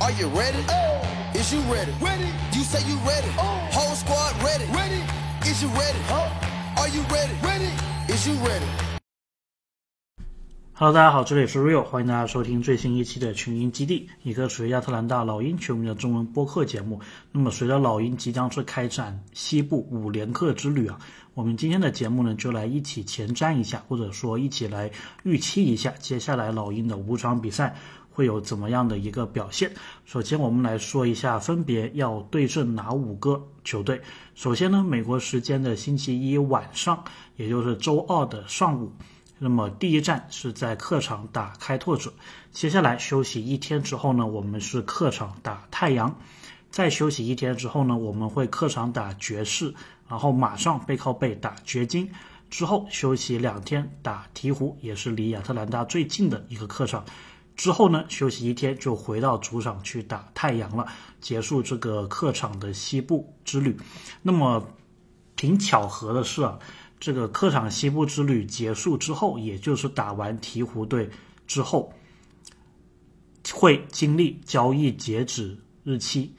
Are you ready? Oh. Is you ready? Ready. You say you ready. Whole squad ready. Ready. Is you ready? Are you ready? Ready. Is you ready? Hello，大家好，这里是 Rio，欢迎大家收听最新一期的群英基地，一个属于亚特兰大老鹰球迷的中文播客节目。那么，随着老鹰即将是开展西部五连客之旅啊，我们今天的节目呢，就来一起前瞻一下，或者说一起来预期一下接下来老鹰的五场比赛会有怎么样的一个表现。首先，我们来说一下分别要对阵哪五个球队。首先呢，美国时间的星期一晚上，也就是周二的上午。那么第一站是在客场打开拓者，接下来休息一天之后呢，我们是客场打太阳，再休息一天之后呢，我们会客场打爵士，然后马上背靠背打掘金，之后休息两天打鹈鹕，也是离亚特兰大最近的一个客场，之后呢休息一天就回到主场去打太阳了，结束这个客场的西部之旅。那么挺巧合的是啊。这个客场西部之旅结束之后，也就是打完鹈鹕队之后，会经历交易截止日期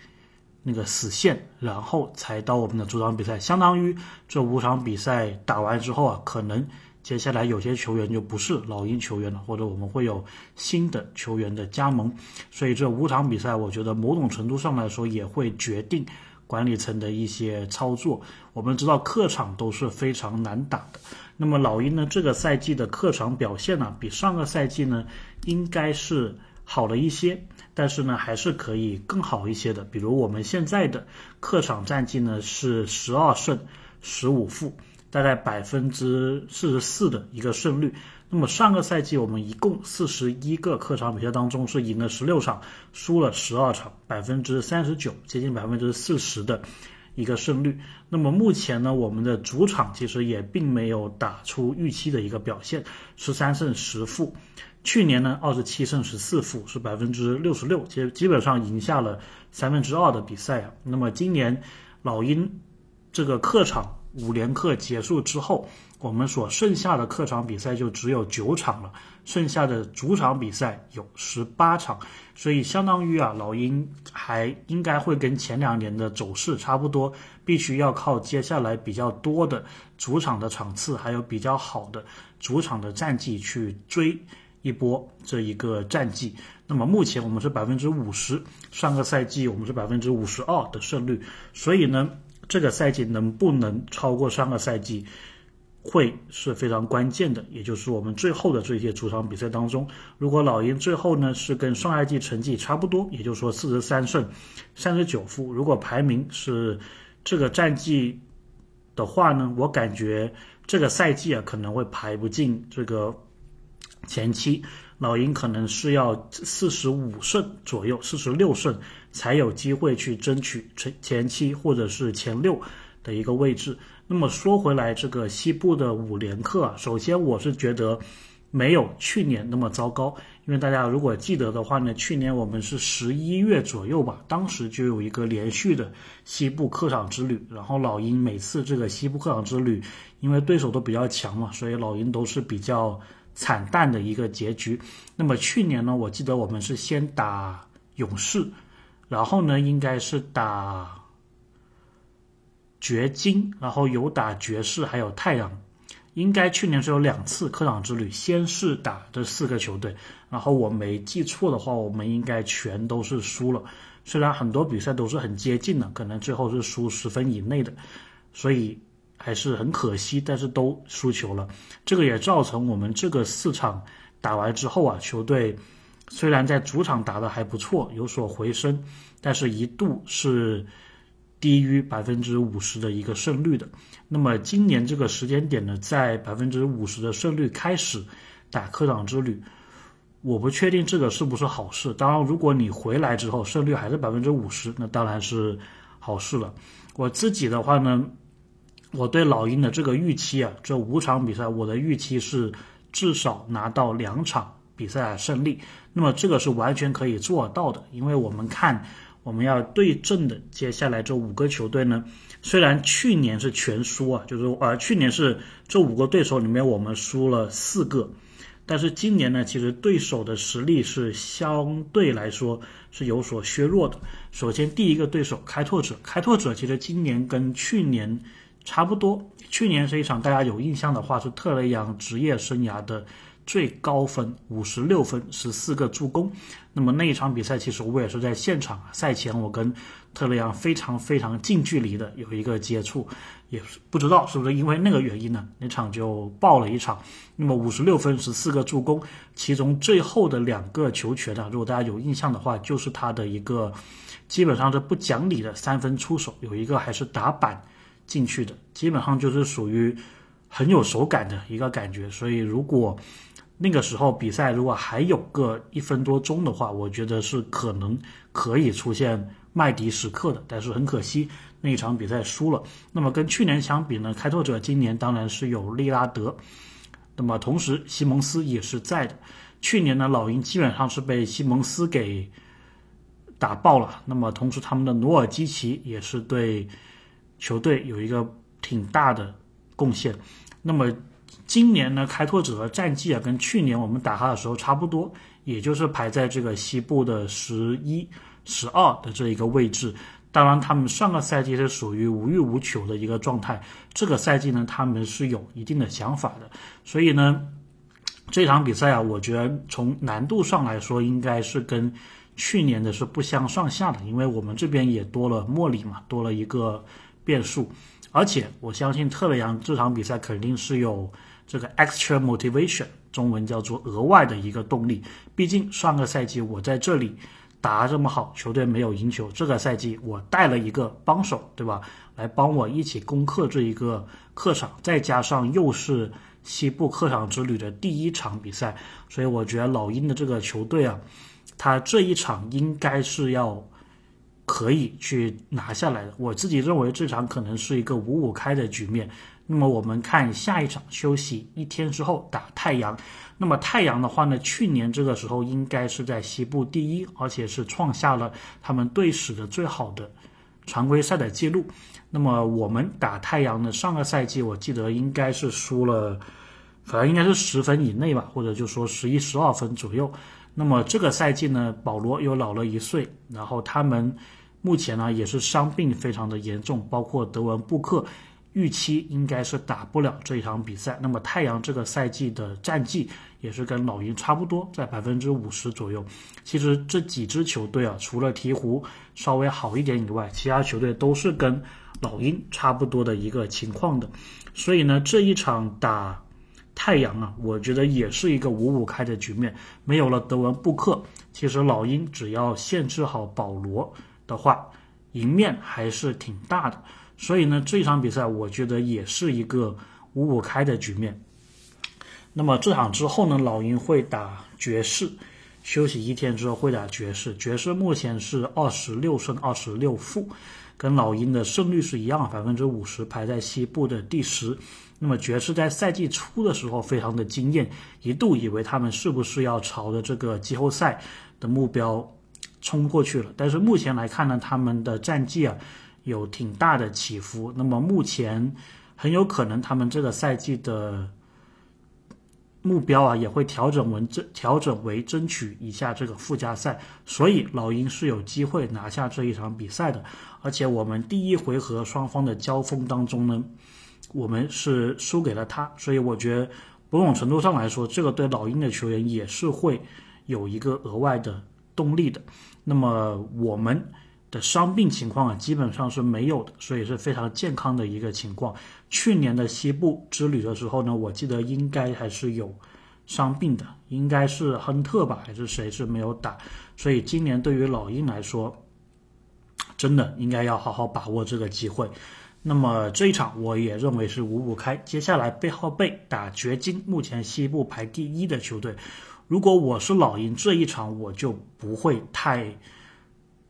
那个死线，然后才到我们的主场比赛。相当于这五场比赛打完之后啊，可能接下来有些球员就不是老鹰球员了，或者我们会有新的球员的加盟。所以这五场比赛，我觉得某种程度上来说也会决定。管理层的一些操作，我们知道客场都是非常难打的。那么老鹰呢，这个赛季的客场表现呢，比上个赛季呢应该是好了一些，但是呢还是可以更好一些的。比如我们现在的客场战绩呢是十二胜十五负，大概百分之四十四的一个胜率。那么上个赛季我们一共四十一个客场比赛当中是赢了十六场，输了十二场，百分之三十九，接近百分之四十的一个胜率。那么目前呢，我们的主场其实也并没有打出预期的一个表现，十三胜十负。去年呢，二十七胜十四负，是百分之六十六，基基本上赢下了三分之二的比赛啊。那么今年老鹰这个客场五连客结束之后。我们所剩下的客场比赛就只有九场了，剩下的主场比赛有十八场，所以相当于啊，老鹰还应该会跟前两年的走势差不多，必须要靠接下来比较多的主场的场次，还有比较好的主场的战绩去追一波这一个战绩。那么目前我们是百分之五十，上个赛季我们是百分之五十二的胜率，所以呢，这个赛季能不能超过上个赛季？会是非常关键的，也就是我们最后的这些主场比赛当中，如果老鹰最后呢是跟上赛季成绩差不多，也就是说四十三胜三十九负，如果排名是这个战绩的话呢，我感觉这个赛季啊可能会排不进这个前期，老鹰可能是要四十五胜左右，四十六胜才有机会去争取前前期或者是前六的一个位置。那么说回来，这个西部的五连客啊，首先我是觉得没有去年那么糟糕，因为大家如果记得的话呢，去年我们是十一月左右吧，当时就有一个连续的西部客场之旅，然后老鹰每次这个西部客场之旅，因为对手都比较强嘛，所以老鹰都是比较惨淡的一个结局。那么去年呢，我记得我们是先打勇士，然后呢，应该是打。掘金，然后有打爵士，还有太阳，应该去年是有两次客场之旅，先是打这四个球队，然后我没记错的话，我们应该全都是输了。虽然很多比赛都是很接近的，可能最后是输十分以内的，所以还是很可惜，但是都输球了。这个也造成我们这个四场打完之后啊，球队虽然在主场打的还不错，有所回升，但是一度是。低于百分之五十的一个胜率的，那么今年这个时间点呢，在百分之五十的胜率开始打客场之旅，我不确定这个是不是好事。当然，如果你回来之后胜率还是百分之五十，那当然是好事了。我自己的话呢，我对老鹰的这个预期啊，这五场比赛我的预期是至少拿到两场比赛胜利。那么这个是完全可以做到的，因为我们看。我们要对阵的接下来这五个球队呢，虽然去年是全输啊，就是呃去年是这五个对手里面我们输了四个，但是今年呢，其实对手的实力是相对来说是有所削弱的。首先，第一个对手开拓者，开拓者其实今年跟去年差不多。去年是一场大家有印象的话，是特雷杨职业生涯的最高分，五十六分，十四个助攻。那么那一场比赛，其实我也是在现场。赛前我跟特雷杨非常非常近距离的有一个接触，也不知道是不是因为那个原因呢？那场就爆了一场。那么五十六分，十四个助攻，其中最后的两个球权呢，如果大家有印象的话，就是他的一个基本上是不讲理的三分出手，有一个还是打板。进去的基本上就是属于很有手感的一个感觉，所以如果那个时候比赛如果还有个一分多钟的话，我觉得是可能可以出现麦迪时刻的。但是很可惜那一场比赛输了。那么跟去年相比呢，开拓者今年当然是有利拉德，那么同时西蒙斯也是在的。去年呢，老鹰基本上是被西蒙斯给打爆了。那么同时他们的努尔基奇也是对。球队有一个挺大的贡献，那么今年呢，开拓者的战绩啊，跟去年我们打他的时候差不多，也就是排在这个西部的十一、十二的这一个位置。当然，他们上个赛季是属于无欲无求的一个状态，这个赛季呢，他们是有一定的想法的。所以呢，这场比赛啊，我觉得从难度上来说，应该是跟去年的是不相上下的，因为我们这边也多了莫里嘛，多了一个。变数，而且我相信特雷杨这场比赛肯定是有这个 extra motivation，中文叫做额外的一个动力。毕竟上个赛季我在这里打这么好，球队没有赢球。这个赛季我带了一个帮手，对吧？来帮我一起攻克这一个客场，再加上又是西部客场之旅的第一场比赛，所以我觉得老鹰的这个球队啊，他这一场应该是要。可以去拿下来的。我自己认为这场可能是一个五五开的局面。那么我们看下一场休息一天之后打太阳。那么太阳的话呢，去年这个时候应该是在西部第一，而且是创下了他们队史的最好的常规赛的记录。那么我们打太阳呢，上个赛季我记得应该是输了，反正应该是十分以内吧，或者就说十一十二分左右。那么这个赛季呢，保罗又老了一岁，然后他们。目前呢也是伤病非常的严重，包括德文布克，预期应该是打不了这一场比赛。那么太阳这个赛季的战绩也是跟老鹰差不多，在百分之五十左右。其实这几支球队啊，除了鹈鹕稍微好一点以外，其他球队都是跟老鹰差不多的一个情况的。所以呢，这一场打太阳啊，我觉得也是一个五五开的局面。没有了德文布克，其实老鹰只要限制好保罗。的话，赢面还是挺大的，所以呢，这场比赛我觉得也是一个五五开的局面。那么这场之后呢，老鹰会打爵士，休息一天之后会打爵士。爵士目前是二十六胜二十六负，跟老鹰的胜率是一样，百分之五十，排在西部的第十。那么爵士在赛季初的时候非常的惊艳，一度以为他们是不是要朝着这个季后赛的目标。冲过去了，但是目前来看呢，他们的战绩啊有挺大的起伏。那么目前很有可能他们这个赛季的目标啊也会调整为争调整为争取一下这个附加赛。所以老鹰是有机会拿下这一场比赛的。而且我们第一回合双方的交锋当中呢，我们是输给了他。所以我觉得某种程度上来说，这个对老鹰的球员也是会有一个额外的。动力的，那么我们的伤病情况啊，基本上是没有的，所以是非常健康的一个情况。去年的西部之旅的时候呢，我记得应该还是有伤病的，应该是亨特吧，还是谁是没有打？所以今年对于老鹰来说，真的应该要好好把握这个机会。那么这一场我也认为是五五开。接下来背号背打掘金，目前西部排第一的球队。如果我是老鹰，这一场我就不会太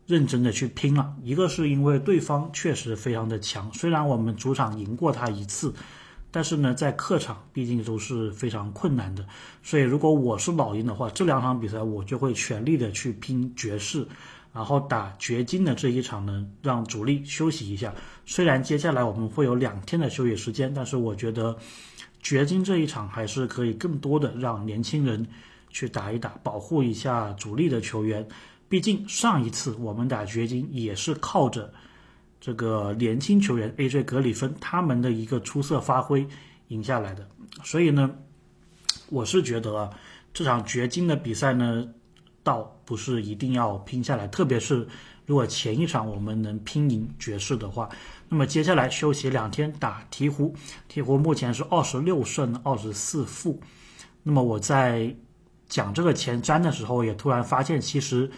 认真的去拼了。一个是因为对方确实非常的强，虽然我们主场赢过他一次，但是呢，在客场毕竟都是非常困难的。所以如果我是老鹰的话，这两场比赛我就会全力的去拼爵士，然后打掘金的这一场呢，让主力休息一下。虽然接下来我们会有两天的休息时间，但是我觉得。掘金这一场还是可以更多的让年轻人去打一打，保护一下主力的球员。毕竟上一次我们打掘金也是靠着这个年轻球员 AJ 格里芬他们的一个出色发挥赢下来的。所以呢，我是觉得啊，这场掘金的比赛呢，倒不是一定要拼下来，特别是如果前一场我们能拼赢爵士的话。那么接下来休息两天打鹈鹕，鹈鹕目前是二十六胜二十四负。那么我在讲这个前瞻的时候，也突然发现，其实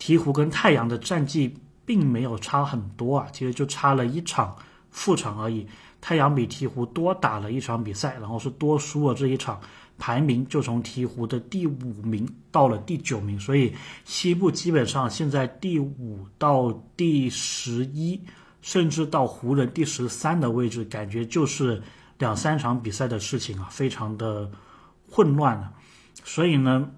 鹈鹕跟太阳的战绩并没有差很多啊，其实就差了一场负场而已。太阳比鹈鹕多打了一场比赛，然后是多输了这一场，排名就从鹈鹕的第五名到了第九名，所以西部基本上现在第五到第十一。甚至到湖人第十三的位置，感觉就是两三场比赛的事情啊，非常的混乱了。所以呢，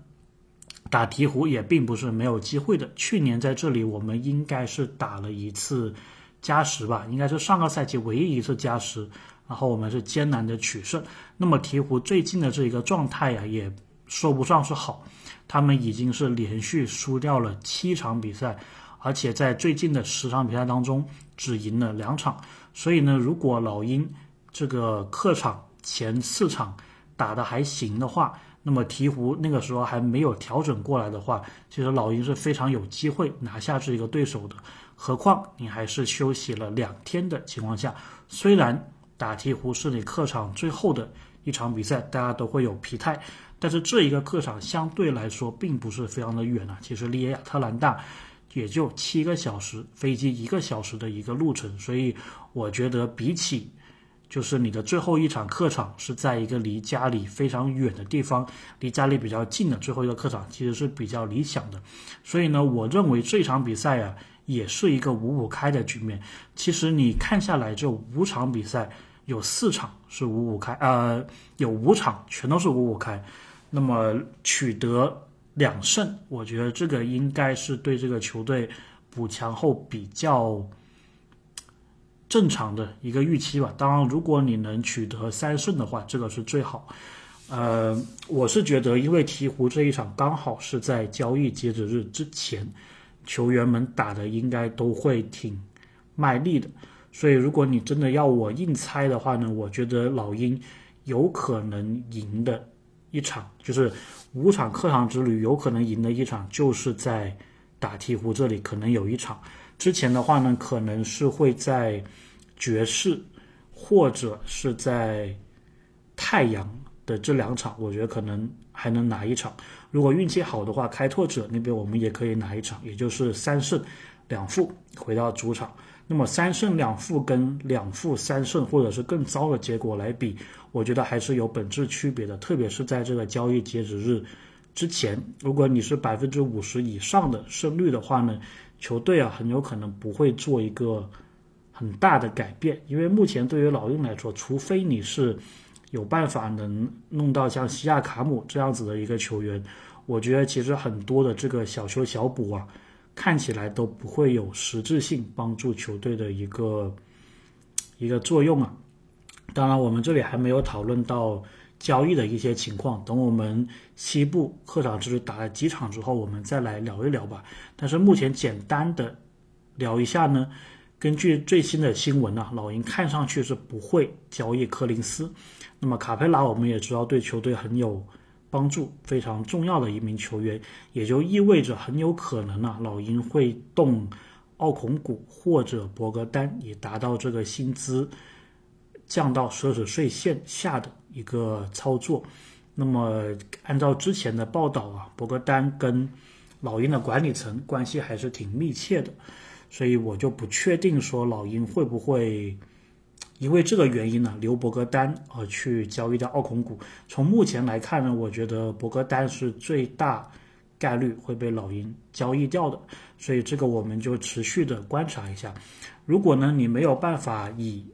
打鹈鹕也并不是没有机会的。去年在这里我们应该是打了一次加时吧，应该是上个赛季唯一一次加时，然后我们是艰难的取胜。那么鹈鹕最近的这一个状态呀，也说不上是好，他们已经是连续输掉了七场比赛。而且在最近的十场比赛当中，只赢了两场。所以呢，如果老鹰这个客场前四场打得还行的话，那么鹈鹕那个时候还没有调整过来的话，其实老鹰是非常有机会拿下这一个对手的。何况你还是休息了两天的情况下，虽然打鹈鹕是你客场最后的一场比赛，大家都会有疲态，但是这一个客场相对来说并不是非常的远啊。其实离亚特兰大。也就七个小时飞机一个小时的一个路程，所以我觉得比起就是你的最后一场客场是在一个离家里非常远的地方，离家里比较近的最后一个客场，其实是比较理想的。所以呢，我认为这场比赛啊也是一个五五开的局面。其实你看下来，这五场比赛有四场是五五开，呃，有五场全都是五五开，那么取得。两胜，我觉得这个应该是对这个球队补强后比较正常的一个预期吧。当然，如果你能取得三胜的话，这个是最好。呃，我是觉得，因为鹈鹕这一场刚好是在交易截止日之前，球员们打的应该都会挺卖力的，所以如果你真的要我硬猜的话呢，我觉得老鹰有可能赢的。一场就是五场客场之旅，有可能赢的一场就是在打鹈鹕这里，可能有一场。之前的话呢，可能是会在爵士或者是在太阳的这两场，我觉得可能还能拿一场。如果运气好的话，开拓者那边我们也可以拿一场，也就是三胜两负回到主场。那么三胜两负跟两负三胜，或者是更糟的结果来比，我觉得还是有本质区别的。特别是在这个交易截止日之前，如果你是百分之五十以上的胜率的话呢，球队啊很有可能不会做一个很大的改变。因为目前对于老鹰来说，除非你是有办法能弄到像西亚卡姆这样子的一个球员，我觉得其实很多的这个小修小补啊。看起来都不会有实质性帮助球队的一个一个作用啊！当然，我们这里还没有讨论到交易的一些情况，等我们西部客场之旅打了几场之后，我们再来聊一聊吧。但是目前简单的聊一下呢，根据最新的新闻呢，老鹰看上去是不会交易柯林斯。那么卡佩拉，我们也知道对球队很有。帮助非常重要的一名球员，也就意味着很有可能啊，老鹰会动奥孔古或者博格丹，以达到这个薪资降到奢侈税线下的一个操作。那么按照之前的报道啊，博格丹跟老鹰的管理层关系还是挺密切的，所以我就不确定说老鹰会不会。因为这个原因呢，留博格丹而去交易掉奥孔股。从目前来看呢，我觉得博格丹是最大概率会被老鹰交易掉的，所以这个我们就持续的观察一下。如果呢你没有办法以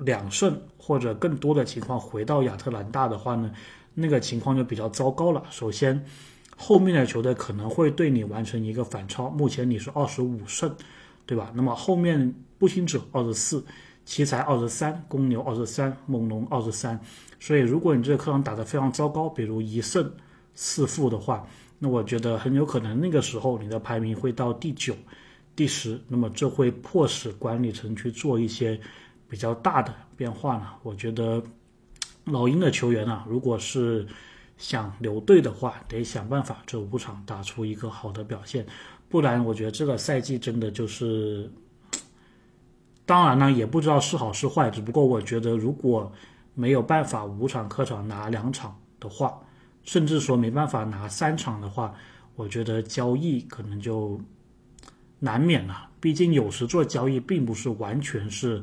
两胜或者更多的情况回到亚特兰大的话呢，那个情况就比较糟糕了。首先，后面的球队可能会对你完成一个反超。目前你是二十五胜，对吧？那么后面步行者二十四。奇才二十三，公牛二十三，猛龙二十三。所以，如果你这个客场打得非常糟糕，比如一胜四负的话，那我觉得很有可能那个时候你的排名会到第九、第十。那么，这会迫使管理层去做一些比较大的变化呢。我觉得老鹰的球员啊，如果是想留队的话，得想办法这五场打出一个好的表现，不然我觉得这个赛季真的就是。当然呢，也不知道是好是坏，只不过我觉得，如果没有办法五场客场拿两场的话，甚至说没办法拿三场的话，我觉得交易可能就难免了。毕竟有时做交易并不是完全是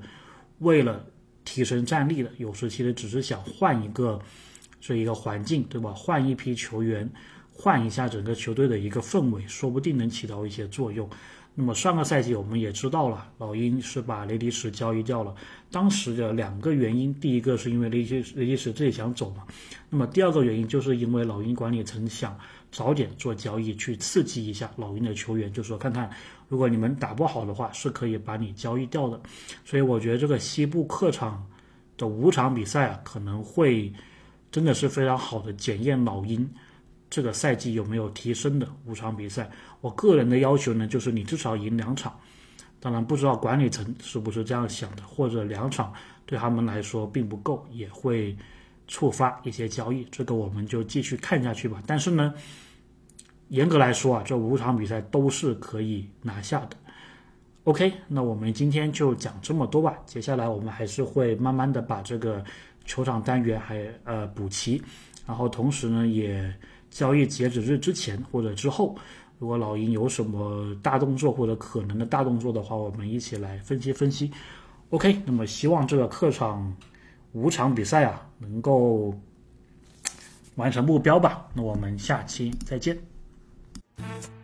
为了提升战力的，有时其实只是想换一个这一个环境，对吧？换一批球员，换一下整个球队的一个氛围，说不定能起到一些作用。那么上个赛季我们也知道了，老鹰是把雷迪什交易掉了。当时的两个原因，第一个是因为雷迪雷迪什自己想走嘛。那么第二个原因就是因为老鹰管理层想早点做交易，去刺激一下老鹰的球员，就说看看如果你们打不好的话，是可以把你交易掉的。所以我觉得这个西部客场的五场比赛啊，可能会真的是非常好的检验老鹰。这个赛季有没有提升的五场比赛？我个人的要求呢，就是你至少赢两场。当然，不知道管理层是不是这样想的，或者两场对他们来说并不够，也会触发一些交易。这个我们就继续看下去吧。但是呢，严格来说啊，这五场比赛都是可以拿下的。OK，那我们今天就讲这么多吧。接下来我们还是会慢慢的把这个球场单元还呃补齐，然后同时呢也。交易截止日之前或者之后，如果老鹰有什么大动作或者可能的大动作的话，我们一起来分析分析。OK，那么希望这个客场五场比赛啊能够完成目标吧。那我们下期再见。Thank you.